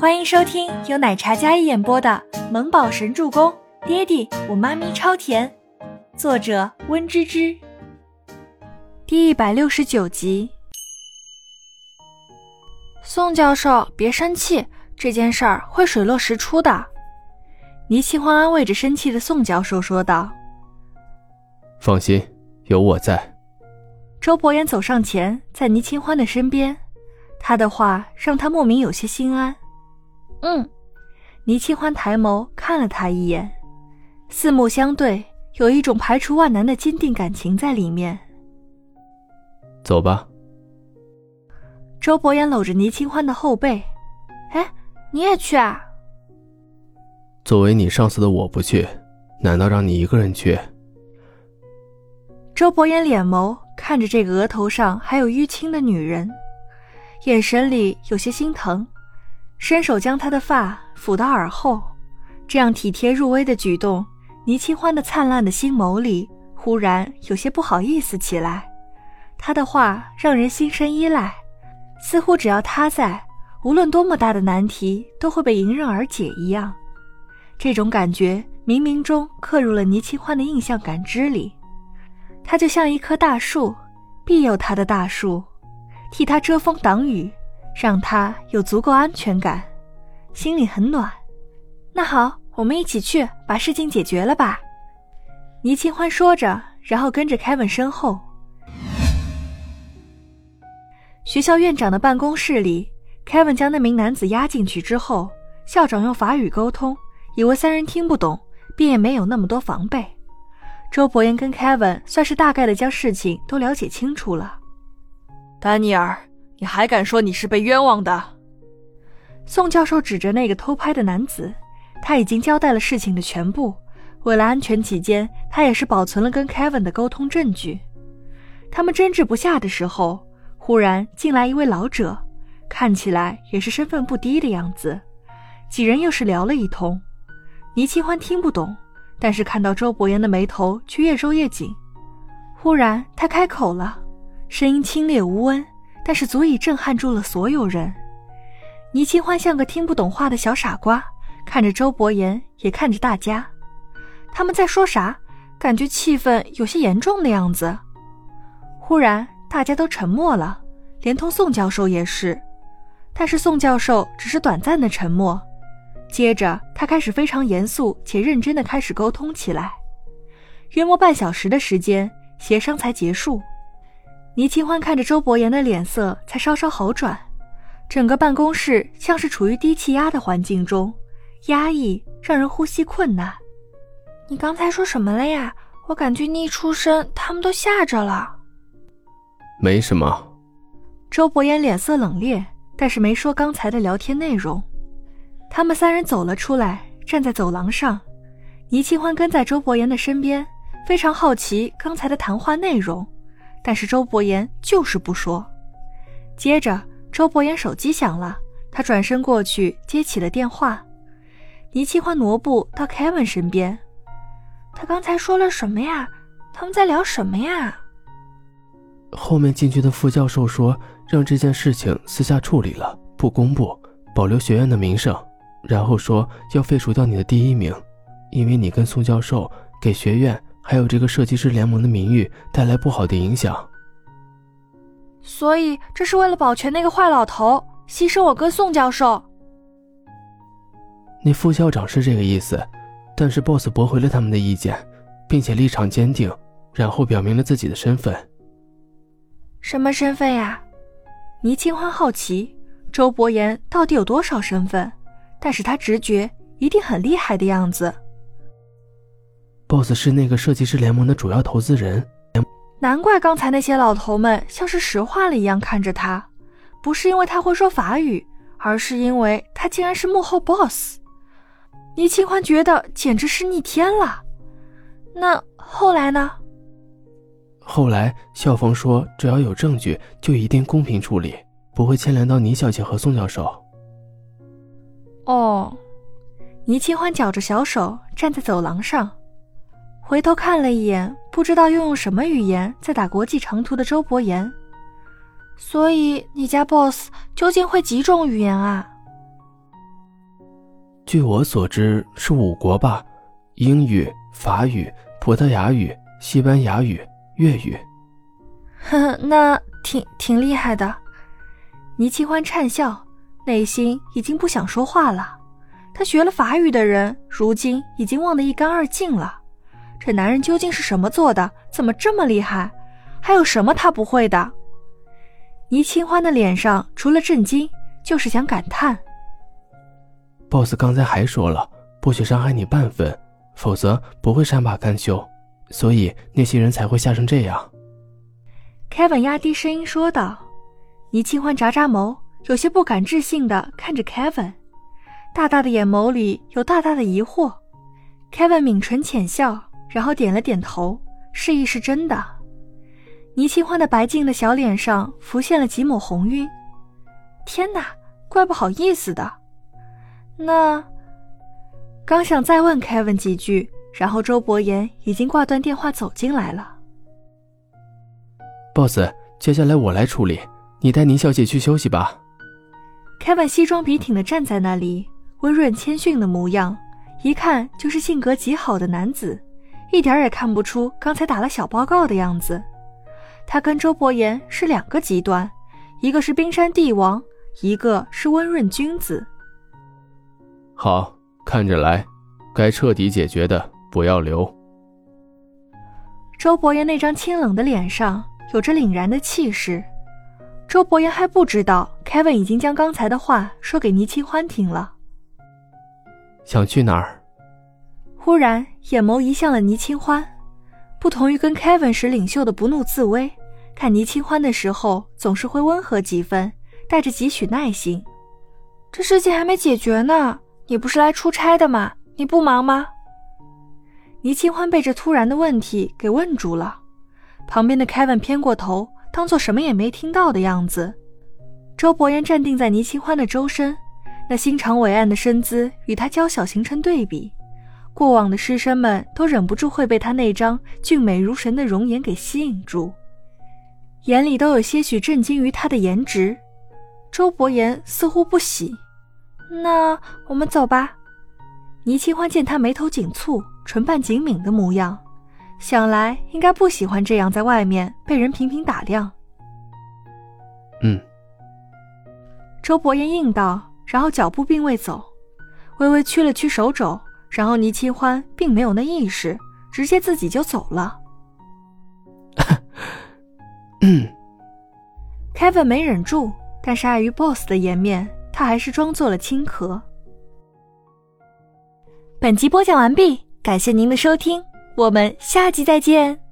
欢迎收听由奶茶嘉一演播的《萌宝神助攻》，爹地我妈咪超甜，作者温芝芝。第一百六十九集。宋教授，别生气，这件事儿会水落石出的。倪清欢安慰着生气的宋教授说道：“放心，有我在。”周伯言走上前，在倪清欢的身边，他的话让他莫名有些心安。嗯，倪清欢抬眸看了他一眼，四目相对，有一种排除万难的坚定感情在里面。走吧。周伯言搂着倪清欢的后背，哎，你也去啊？作为你上司的我不去，难道让你一个人去？周伯言脸眸看着这个额头上还有淤青的女人，眼神里有些心疼，伸手将她的发抚到耳后，这样体贴入微的举动，倪清欢的灿烂的心眸里忽然有些不好意思起来。他的话让人心生依赖。似乎只要他在，无论多么大的难题都会被迎刃而解一样。这种感觉冥冥中刻入了倪清欢的印象感知里。他就像一棵大树，庇佑他的大树，替他遮风挡雨，让他有足够安全感，心里很暖。那好，我们一起去把事情解决了吧。倪清欢说着，然后跟着凯文身后。学校院长的办公室里，Kevin 将那名男子押进去之后，校长用法语沟通，以为三人听不懂，便也没有那么多防备。周伯言跟 Kevin 算是大概的将事情都了解清楚了。丹尼尔，你还敢说你是被冤枉的？宋教授指着那个偷拍的男子，他已经交代了事情的全部，为了安全起见，他也是保存了跟 Kevin 的沟通证据。他们争执不下的时候。忽然进来一位老者，看起来也是身份不低的样子。几人又是聊了一通，倪清欢听不懂，但是看到周伯言的眉头却越皱越紧。忽然他开口了，声音清冽无温，但是足以震撼住了所有人。倪清欢像个听不懂话的小傻瓜，看着周伯言，也看着大家。他们在说啥？感觉气氛有些严重的样子。忽然。大家都沉默了，连同宋教授也是。但是宋教授只是短暂的沉默，接着他开始非常严肃且认真的开始沟通起来。约莫半小时的时间，协商才结束。倪清欢看着周伯言的脸色才稍稍好转，整个办公室像是处于低气压的环境中，压抑让人呼吸困难。你刚才说什么了呀？我感觉你一出声，他们都吓着了。没什么。周伯言脸色冷冽，但是没说刚才的聊天内容。他们三人走了出来，站在走廊上。倪清欢跟在周伯言的身边，非常好奇刚才的谈话内容，但是周伯言就是不说。接着，周伯言手机响了，他转身过去接起了电话。倪清欢挪步到 Kevin 身边，他刚才说了什么呀？他们在聊什么呀？后面进去的副教授说，让这件事情私下处理了，不公布，保留学院的名声。然后说要废除掉你的第一名，因为你跟宋教授给学院还有这个设计师联盟的名誉带来不好的影响。所以这是为了保全那个坏老头，牺牲我跟宋教授。那副校长是这个意思，但是 boss 驳回了他们的意见，并且立场坚定，然后表明了自己的身份。什么身份呀？倪清欢好奇周伯言到底有多少身份，但是他直觉一定很厉害的样子。BOSS 是那个设计师联盟的主要投资人，难怪刚才那些老头们像是石化了一样看着他，不是因为他会说法语，而是因为他竟然是幕后 BOSS。倪清欢觉得简直是逆天了。那后来呢？后来，校方说，只要有证据，就一定公平处理，不会牵连到倪小姐和宋教授。哦，倪清欢绞着小手站在走廊上，回头看了一眼，不知道又用什么语言在打国际长途的周伯言。所以，你家 boss 究竟会几种语言啊？据我所知是五国吧，英语、法语、葡萄牙语、西班牙语、粤语。呵呵，那挺挺厉害的。倪清欢讪笑，内心已经不想说话了。他学了法语的人，如今已经忘得一干二净了。这男人究竟是什么做的？怎么这么厉害？还有什么他不会的？倪清欢的脸上除了震惊，就是想感叹。boss 刚才还说了，不许伤害你半分，否则不会善罢甘休。所以那些人才会吓成这样。Kevin 压低声音说道。倪清欢眨眨眸，有些不敢置信的看着 Kevin，大大的眼眸里有大大的疑惑。Kevin 抿唇浅笑，然后点了点头，示意是真的。倪清欢的白净的小脸上浮现了几抹红晕。天哪，怪不好意思的。那刚想再问 Kevin 几句，然后周伯言已经挂断电话走进来了。Boss，接下来我来处理，你带倪小姐去休息吧。Kevin 西装笔挺的站在那里，温润谦逊的模样，一看就是性格极好的男子，一点也看不出刚才打了小报告的样子。他跟周伯言是两个极端，一个是冰山帝王，一个是温润君子。好，看着来，该彻底解决的不要留。周伯言那张清冷的脸上有着凛然的气势。周伯言还不知道，Kevin 已经将刚才的话说给倪清欢听了。想去哪儿？忽然眼眸移向了倪清欢。不同于跟 Kevin 时领袖的不怒自威，看倪清欢的时候总是会温和几分，带着几许耐心。这事情还没解决呢。你不是来出差的吗？你不忙吗？倪清欢被这突然的问题给问住了，旁边的 Kevin 偏过头，当做什么也没听到的样子。周伯言站定在倪清欢的周身，那心长伟岸的身姿与他娇小形成对比，过往的师生们都忍不住会被他那张俊美如神的容颜给吸引住，眼里都有些许震惊于他的颜值。周伯言似乎不喜。那我们走吧。倪清欢见他眉头紧蹙、唇瓣紧抿的模样，想来应该不喜欢这样在外面被人频频打量。嗯。周伯言应道，然后脚步并未走，微微屈了屈手肘，然后倪清欢并没有那意识，直接自己就走了。嗯。Kevin 没忍住，但是碍于 Boss 的颜面。他还是装作了轻咳。本集播讲完毕，感谢您的收听，我们下集再见。